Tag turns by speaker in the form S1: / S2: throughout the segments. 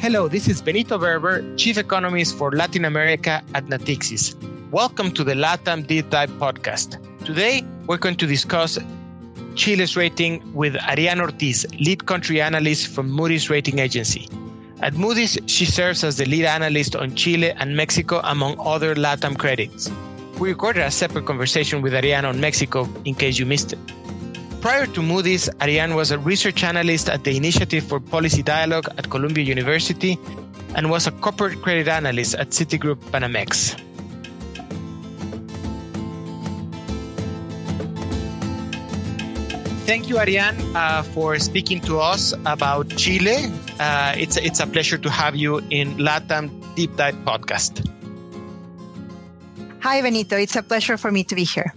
S1: Hello, this is Benito Berber, Chief Economist for Latin America at Natixis. Welcome to the LATAM Deep Dive podcast. Today, we're going to discuss Chile's rating with Ariane Ortiz, lead country analyst from Moody's rating agency. At Moody's, she serves as the lead analyst on Chile and Mexico, among other LATAM credits. We recorded a separate conversation with Ariane on Mexico in case you missed it. Prior to Moody's, Ariane was a research analyst at the Initiative for Policy Dialogue at Columbia University and was a corporate credit analyst at Citigroup Banamex. Thank you, Ariane, uh, for speaking to us about Chile. Uh, it's, it's a pleasure to have you in LATAM Deep Dive podcast.
S2: Hi, Benito. It's a pleasure for me to be here.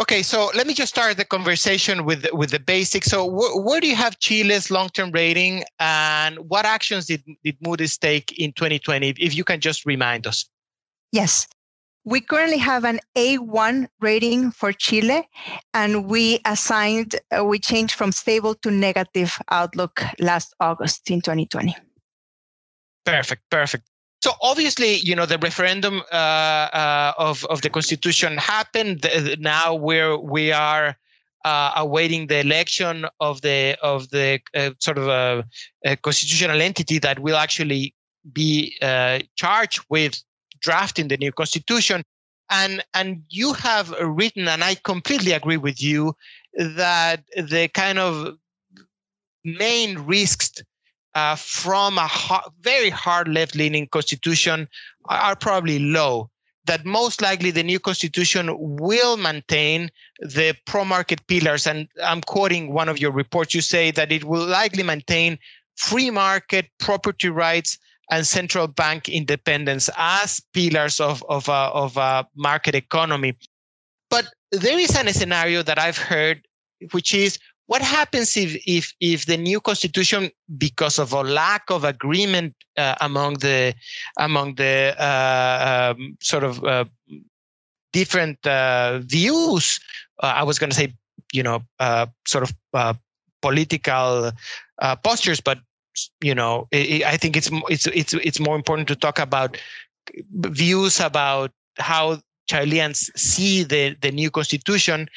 S1: Okay, so let me just start the conversation with with the basics. So, wh- where do you have Chile's long-term rating, and what actions did did Moody's take in 2020? If you can just remind us.
S2: Yes, we currently have an A1 rating for Chile, and we assigned uh, we changed from stable to negative outlook last August in 2020.
S1: Perfect, perfect. So obviously, you know, the referendum uh, uh, of of the constitution happened. Now we're we are uh, awaiting the election of the of the uh, sort of a, a, constitutional entity that will actually be uh, charged with drafting the new constitution. And and you have written, and I completely agree with you, that the kind of main risks uh, from a very hard left leaning constitution are probably low. That most likely the new constitution will maintain the pro market pillars. And I'm quoting one of your reports. You say that it will likely maintain free market, property rights, and central bank independence as pillars of, of, a, of a market economy. But there is a scenario that I've heard, which is what happens if if if the new constitution because of a lack of agreement uh, among the among the uh, um, sort of uh, different uh, views uh, i was going to say you know uh, sort of political postures but you know it, i think it's it's it's it's more important to talk about views about how Chileans see the the new constitution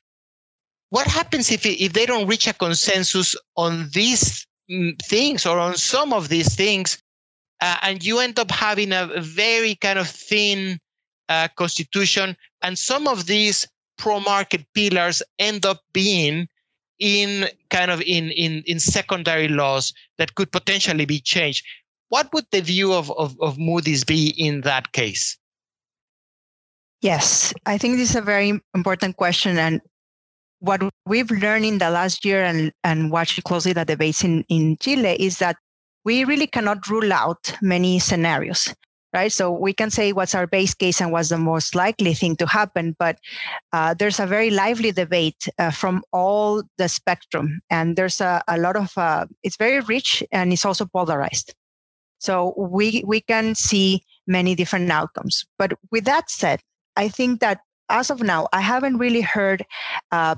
S1: what happens if if they don't reach a consensus on these mm, things or on some of these things uh, and you end up having a, very kind of thin uh, constitution and some of these pro market pillars end up being in kind of in in in secondary laws that could potentially be changed what would the view of, of, of moody's be in that case
S2: Yes, I think this is a very important question. And what we've learned in the last year and, and watching closely the debates in, in Chile is that we really cannot rule out many scenarios, right? So we can say what's our base case and what's the most likely thing to happen, but uh, there's a very lively debate uh, from all the spectrum. And there's a, a lot of, uh, it's very rich and it's also polarized. So we, we can see many different outcomes. But with that said, I think that as of now, I haven't really heard uh,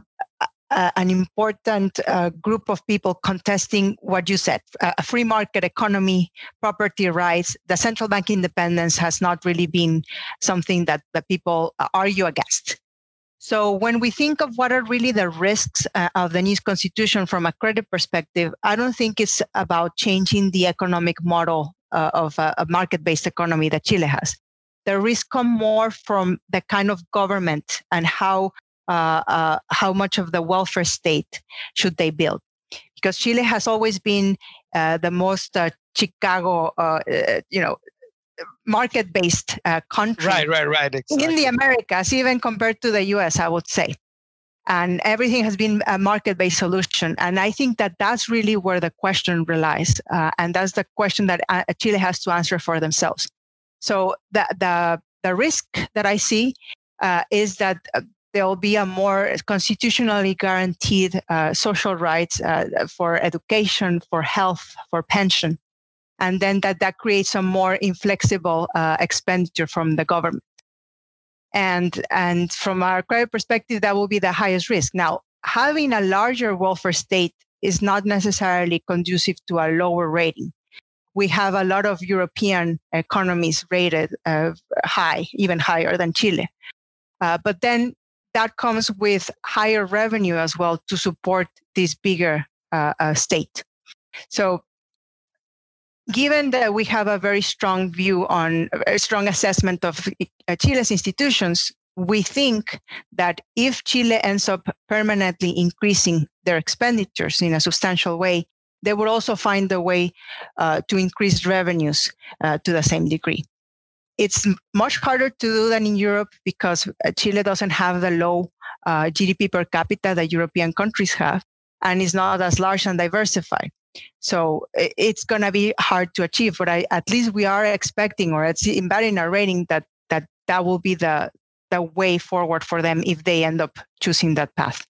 S2: an important uh, group of people contesting what you said a free market economy, property rights. The central bank independence has not really been something that the people argue against. So when we think of what are really the risks uh, of the new constitution from a credit perspective, I don't think it's about changing the economic model uh, of a, a market-based economy that Chile has the risk come more from the kind of government and how uh, uh, how much of the welfare state should they build because Chile has always been uh, the most uh, Chicago, uh, uh, you know, market-based country.
S1: Right, right, right.
S2: Exactly. In the Americas, even compared to the U.S., I would say, and everything has been a market-based solution. And I think that that's really where the question relies, and that's the question that Chile has to answer for themselves. So the the the risk that I see uh, is that uh, there will be a more constitutionally guaranteed uh, social rights uh, for education, for health, for pension, and then that that creates a more inflexible uh, expenditure from the government. And and from our credit perspective, that will be the highest risk. Now, having a larger welfare state is not necessarily conducive to a lower rating we have a lot of European economies rated uh, high, even higher than Chile. Uh, but then that comes with higher revenue as well to support this bigger uh, uh, state. So, given that we have a very strong view on a strong assessment of uh, Chile's institutions, we think that if Chile ends up permanently increasing their expenditures in a substantial way, they will also find a way uh, to increase revenues uh, to the same degree. It's much harder to do than in Europe because uh, Chile doesn't have the low uh, GDP per capita that European countries have, and is not as large and diversified. So it's going to be hard to achieve, but I, at least we are expecting, or it's embedded in our rating, that that that will be the the way forward for them if they end up choosing that path.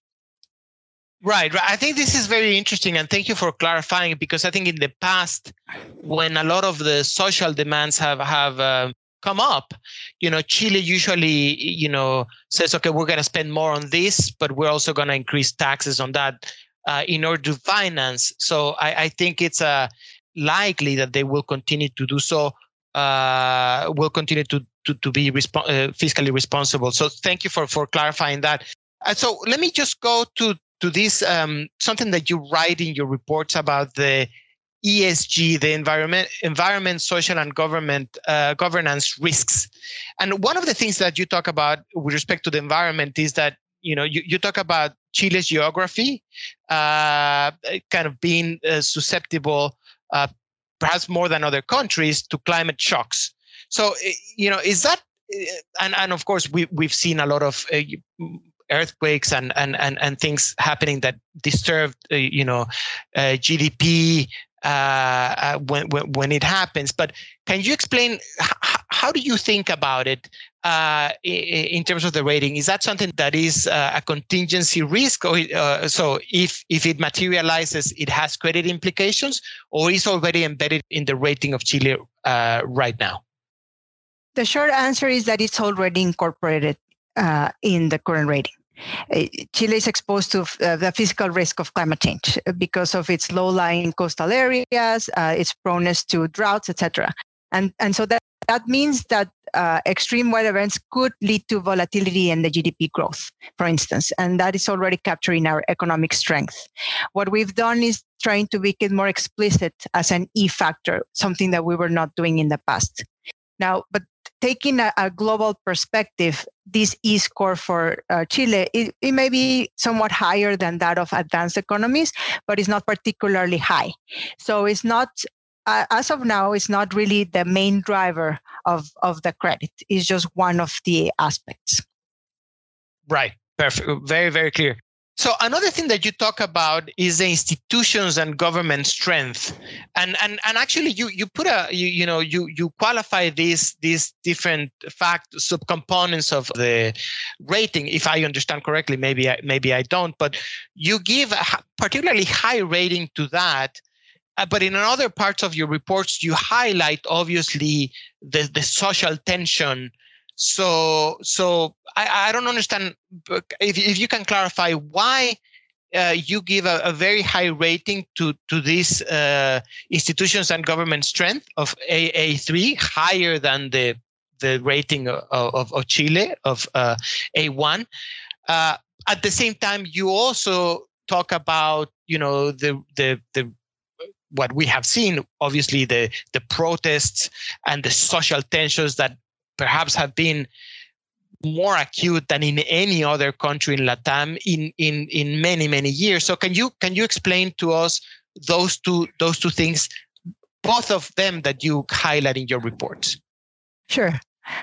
S1: Right, right. I think this is very interesting, and thank you for clarifying because I think in the past, when a lot of the social demands have have uh, come up, you know, Chile usually, you know, says, okay, we're going to spend more on this, but we're also going to increase taxes on that uh, in order to finance. So I, I think it's uh, likely that they will continue to do so. Uh, will continue to to, to be resp- uh, fiscally responsible. So thank you for for clarifying that. Uh, so let me just go to to this um, something that you write in your reports about the ESG, the environment, environment, social, and government uh, governance risks. And one of the things that you talk about with respect to the environment is that you know you, you talk about Chile's geography, uh, kind of being uh, susceptible, uh, perhaps more than other countries, to climate shocks. So eh, you know, is that eh, and and of course we we've seen a lot of uh, earthquakes and, and, and, and things happening that disturbed, uh, you know, uh, GDP uh, uh, when, when, when it happens. But can you explain h- how do you think about it uh, in terms of the rating? Is that something that is uh, a contingency risk, or so if if it materializes, it has credit implications, or is already embedded in the rating of Chile right now?
S2: The short answer is that it's already incorporated uh, in the current rating. Uh, Chile is exposed to uh, the physical risk of climate change because of its low-lying coastal areas, uh, its proneness to droughts, etc. And and so that that means that uh, extreme weather events could lead to volatility in the GDP growth, for instance, and that is already capturing our economic strength. What we've done is trying to make it more explicit as an E factor, something that we were not doing in the past. Now, but taking a, a, global perspective, this E score for uh, Chile, it, it, may be somewhat higher than that of advanced economies, but it's not particularly high. So it's not, uh, as of now, it's not really the main driver of, of the credit. It's just one of the aspects.
S1: Right. Perfect. Very, very clear. So another thing that you talk about is the institutions and government strength, and and and actually you you put a you you know you you qualify these these different fact subcomponents of the rating. If I understand correctly, maybe I, maybe I don't, but you give a particularly high rating to that. Uh, but in other parts of your reports, you highlight obviously the the social tension so, so I, I don't understand if, if you can clarify why uh, you give a, a, very high rating to to these uh, institutions and government strength of AA3, higher than the the rating of, of, of Chile of uh, A1. Uh, at the same time, you also talk about you know the the the what we have seen, obviously the the protests and the social tensions that perhaps have been more acute than in any other country in Latam in in in many many years. So can you can you explain to us those two those two things, both of them that you highlight in your report?
S2: Sure.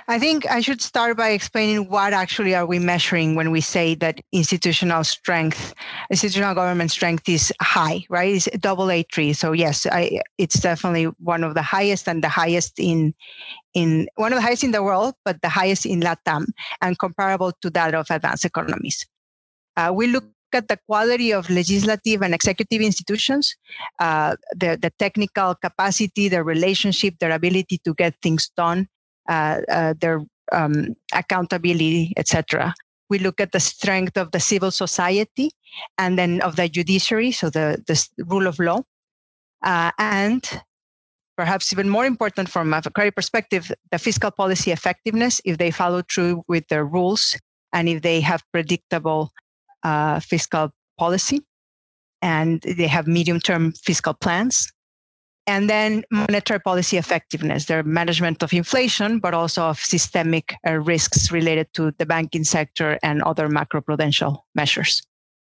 S2: I think I should start by explaining what actually are we measuring when we say that institutional strength, institutional government strength is high, right? It's double A three. So yes, I, it's definitely one of the highest and the highest in in one of the highest in the world, but the highest in LATAM and comparable to that of advanced economies. Uh, we look at the quality of legislative and executive institutions, uh, the, the technical capacity, their relationship, their ability to get things done, their um, accountability, etc. We look at the strength of the civil society and then of the judiciary, so the, the rule of law. Uh, and perhaps even more important from a credit perspective, the fiscal policy effectiveness, if they follow through with their rules and if they have predictable uh, fiscal policy and they have medium term fiscal plans. And then monetary policy effectiveness, their management of inflation, but also of systemic uh, risks related to the banking sector and other macroprudential measures.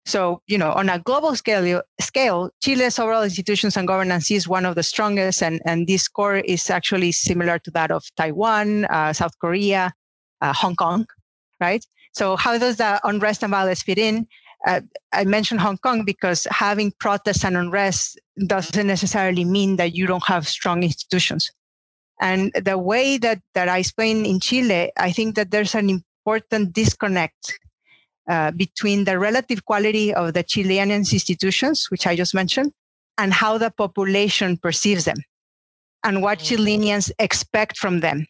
S2: So, you know, on a global scale, scale, Chile's overall institutions and governance is one of the strongest, and, and this score is actually similar to that of Taiwan, uh, South Korea, uh, Hong Kong, right? So, how does the unrest and violence fit in? Uh, I mentioned Hong Kong because having protests and unrest doesn't necessarily mean that you don't have strong institutions. And the way that, that I explain in Chile, I think that there's an important disconnect uh, between the relative quality of the Chilean institutions, which I just mentioned, and how the population perceives them and what mm-hmm. Chileans expect from them.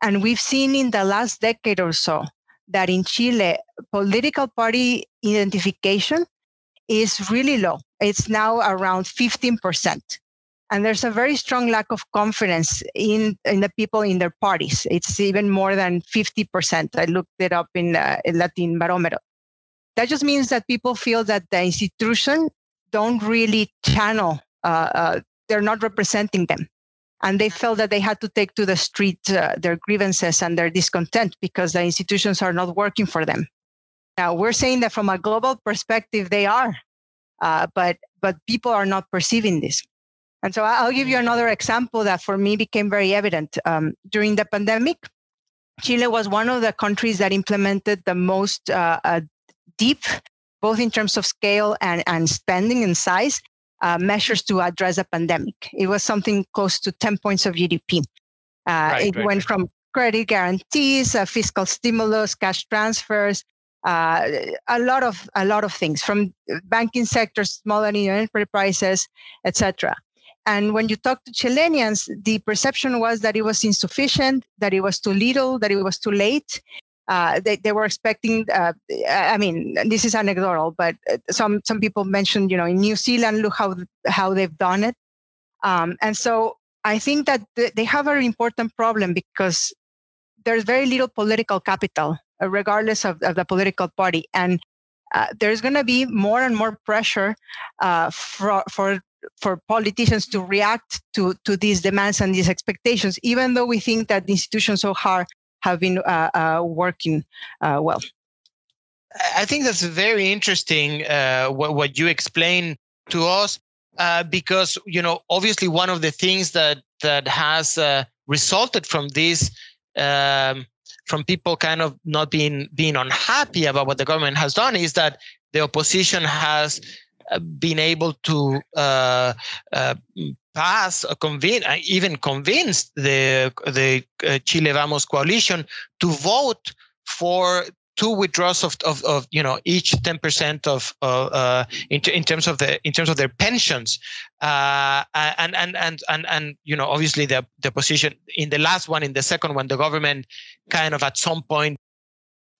S2: And we've seen in the last decade or so that in Chile, political party identification is really low. It's now around 15%. And there's a very strong lack of confidence in, in the people in their parties. It's even more than 50%. I looked it up in, uh, in Latin Barometer. That just means that people feel that the institution don't really channel, uh, uh, they're not representing them. And they felt that they had to take to the street uh, their grievances and their discontent because the institutions are not working for them. Now, we're saying that from a global perspective, they are, uh, but, but people are not perceiving this. And so I'll give you another example that for me became very evident. Um, during the pandemic, Chile was one of the countries that implemented the most uh, uh deep, both in terms of scale and, and spending and size, uh, measures to address a pandemic. It was something close to 10 points of GDP. Uh, right, it right, went right. from credit guarantees, uh, fiscal stimulus, cash transfers, uh, a lot of a lot of things from banking sector, small and medium enterprises, etc. And when you talk to Chileans, the perception was that it was insufficient, that it was too little, that it was too late, uh, they, they were expecting uh, i mean this is anecdotal but uh, some some people mentioned you know in new zealand look how how they've done it. Um, and so i think that they have a very important problem because there's very little political capital uh, regardless of, of, the political party. And uh, there's going to be more and more pressure for for for politicians to react to to these demands and these expectations even though we think that the institutions so hard have been uh, uh, working uh, well.
S1: I think that's very interesting what, what you explain to us because you know obviously one of the things that that has resulted from this um, from people kind of not being being unhappy about what the government has done is that the opposition has been able to uh, uh, pass or convince, uh, even convinced the the uh, Chile Vamos coalition to vote for two withdrawals of, of, of you know each 10% of uh, in, in terms of the in terms of their pensions. Uh, and, and and and and you know obviously the the position in the last one in the second one the government kind of at some point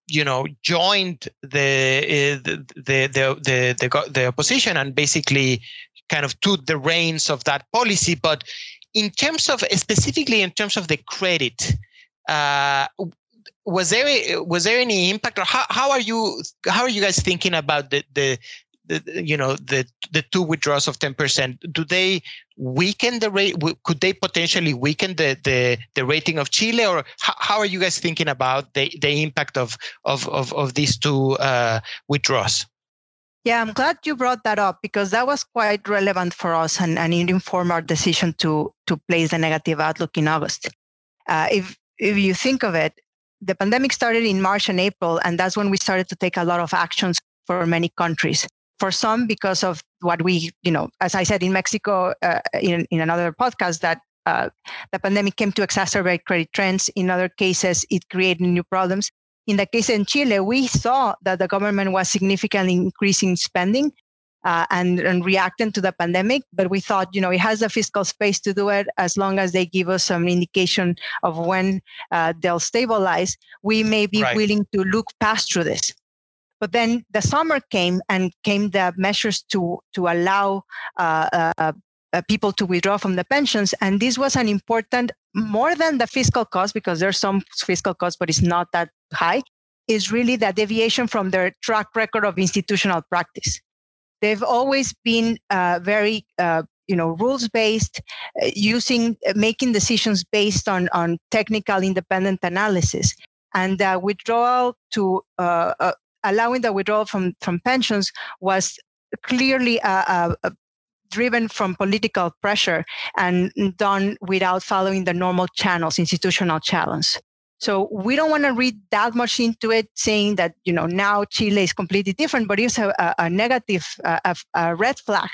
S1: you know joined the the the the the, the opposition and basically kind of took the reins of that policy. But in terms of specifically in terms of the credit, uh, was there was there any impact, or how, how are you how are you guys thinking about the the the, you know the the two withdrawals of 10% do they weaken the rate could they potentially weaken the the, the rating of chile or how, are you guys thinking about the the impact of of of, of these two uh, withdrawals
S2: yeah, I'm glad you brought that up because that was quite relevant for us and, and it informed our decision to to place the negative outlook in August. Uh, if if you think of it, the pandemic started in March and April, and that's when we started to take a lot of actions for many countries. For some, because of what we, you know, as I said in Mexico uh, in, in another podcast, that uh, the pandemic came to exacerbate credit trends. In other cases, it created new problems in the case in Chile, we saw that the government was significantly increasing spending uh, and, and reacting to the pandemic. But we thought, you know, it has the fiscal space to do it as long as they give us some indication of when uh, they'll stabilize. We may be right. willing to look past through this. But then the summer came and came the measures to to allow uh, uh, uh, people to withdraw from the pensions. And this was an important, more than the fiscal cost, because there's some fiscal cost, but it's not that high, is really the deviation from their track record of institutional practice. They've always been uh, very, uh, you know, rules based, uh, using uh, making decisions based on on technical independent analysis, and uh, withdrawal to uh, allowing the withdrawal from from pensions was clearly a, a, driven from political pressure and done without following the normal channels, institutional channels. So we don't want to read that much into it, saying that you know now Chile is completely different, but it's a, a negative, a, a red flag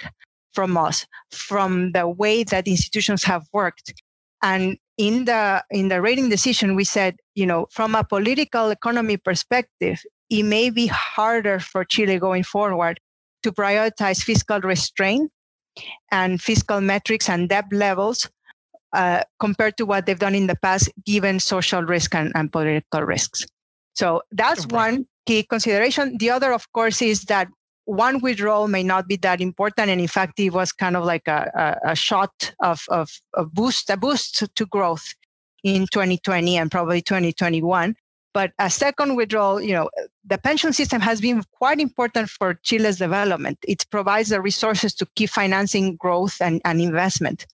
S2: from us, from the way that institutions have worked. And in the in the rating decision, we said, you know, from a political economy perspective, it may be harder for Chile going forward to prioritize fiscal restraint and fiscal metrics and debt levels uh, compared to what they've done in the past, given social risk and, and political risks. So that's one key consideration. The other, of course, is that one withdrawal may not be that important, and in fact, it was kind of like a, a, a shot of, of, of boost, a boost to growth in 2020 and probably 2021. But a second withdrawal, you know, the pension system has been quite important for Chile's development. It provides the resources to keep financing growth and, and investment.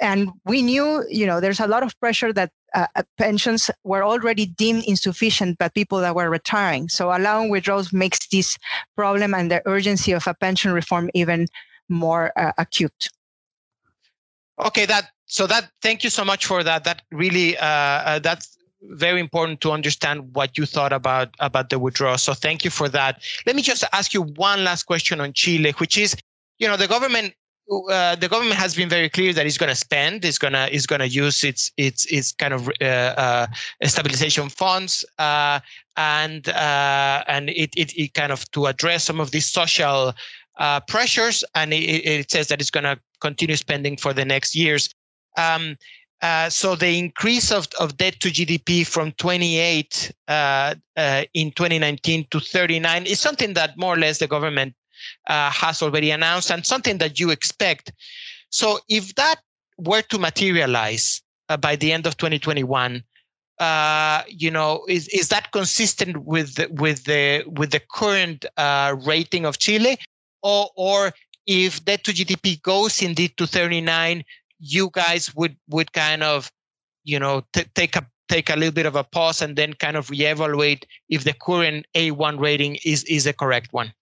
S2: And we knew, you know, there's a lot of pressure that uh, uh pensions were already deemed insufficient by people that were retiring. So allowing withdrawals makes this problem and the urgency of a pension reform even more uh, acute.
S1: Okay, that so that thank you so much for that. That really uh, uh, that's very important to understand what you thought about about the withdrawal. So thank you for that. Let me just ask you one last question on Chile, which is, you know, the government uh, the government has been very clear that it's going to spend, it's going to is going to use its its its kind of uh, uh, stabilization funds, uh, and uh, and it, it, it kind of to address some of these social uh, pressures, and it, it says that it's going to continue spending for the next years. Um, uh, so the increase of, of debt to GDP from 28 uh, uh, in 2019 to 39 is something that more or less the government uh, has already announced and something that you expect. So if that were to materialize uh, by the end of 2021, you know, is, is that consistent with the, with the with the current rating of Chile, or or if debt to GDP goes indeed to 39, you guys would would kind of you know t- take a take a little bit of a pause and then kind of reevaluate if the current A1 rating is is the correct one.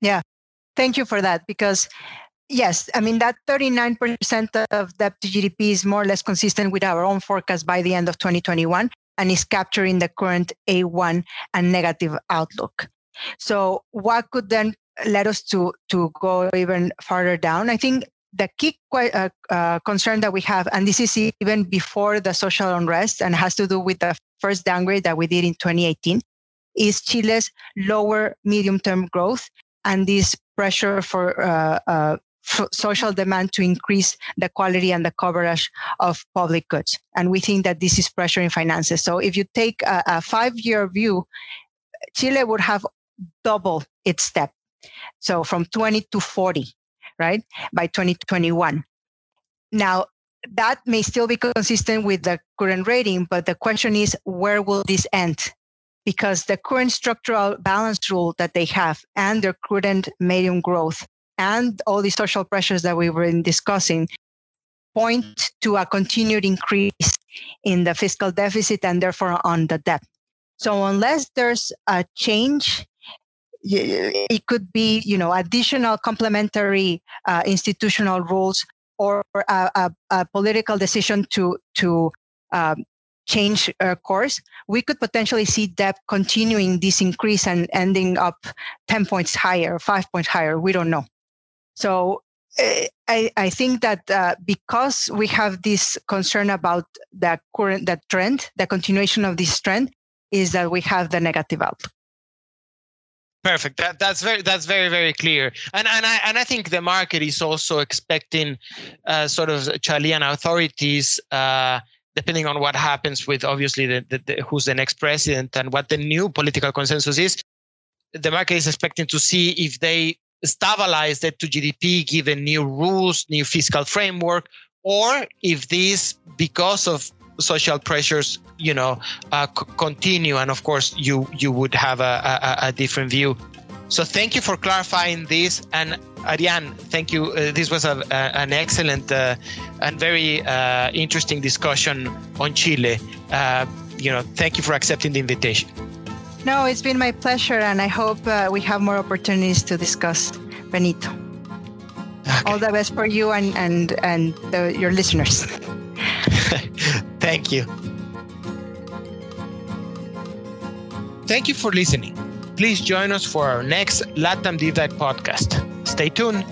S2: Yeah. Thank you for that because yes, I mean that 39% of debt to GDP is more or less consistent with our own forecast by the end of 2021 and is capturing the current A1 and negative outlook. So what could then let us to to go even farther down? I think the key uh, uh, concern that we have, and this is even before the social unrest and has to do with the first downgrade that we did in 2018, is Chile's lower medium term growth and this pressure for, uh, uh social demand to increase the quality and the coverage of public goods. And we think that this is pressure in finances. So if you take a, a five year view, Chile would have double its step. So from 20 to 40 right, by 2021. Now, that may still be consistent with the current rating, but the question is where will this end? Because the current structural balance rule that they have and their current medium growth and all the social pressures that we were discussing point to a continued increase in the fiscal deficit and therefore on the debt. So unless there's a change it could be you know additional complementary uh, institutional rules or a, a, a, political decision to to um, change uh, course, we could potentially see debt continuing this increase and ending up 10 points higher, five points higher. We don't know. So uh, I, I think that uh, because we have this concern about the current that trend, the continuation of this trend, is that we have the negative outlook.
S1: Perfect. That, that's very that's very very clear. And and I and I think the market is also expecting uh, sort of Chilean authorities, uh, depending on what happens with obviously the, the, the, who's the next president and what the new political consensus is. The market is expecting to see if they stabilize debt to GDP given new rules, new fiscal framework, or if this, because of social pressures, you know, uh, c- continue, and of course you you would have a, a, a, different view. So thank you for clarifying this, and Ariane, thank you. Uh, this was a, an excellent uh, and very uh, interesting discussion on Chile. Uh, you know, thank you for accepting the invitation.
S2: No, it's been my pleasure, and I hope uh, we have more opportunities to discuss Benito. Okay. All the best for you and and and the, your listeners.
S1: Thank you. Thank you for listening. Please join us for our next Latam Dive podcast. Stay tuned.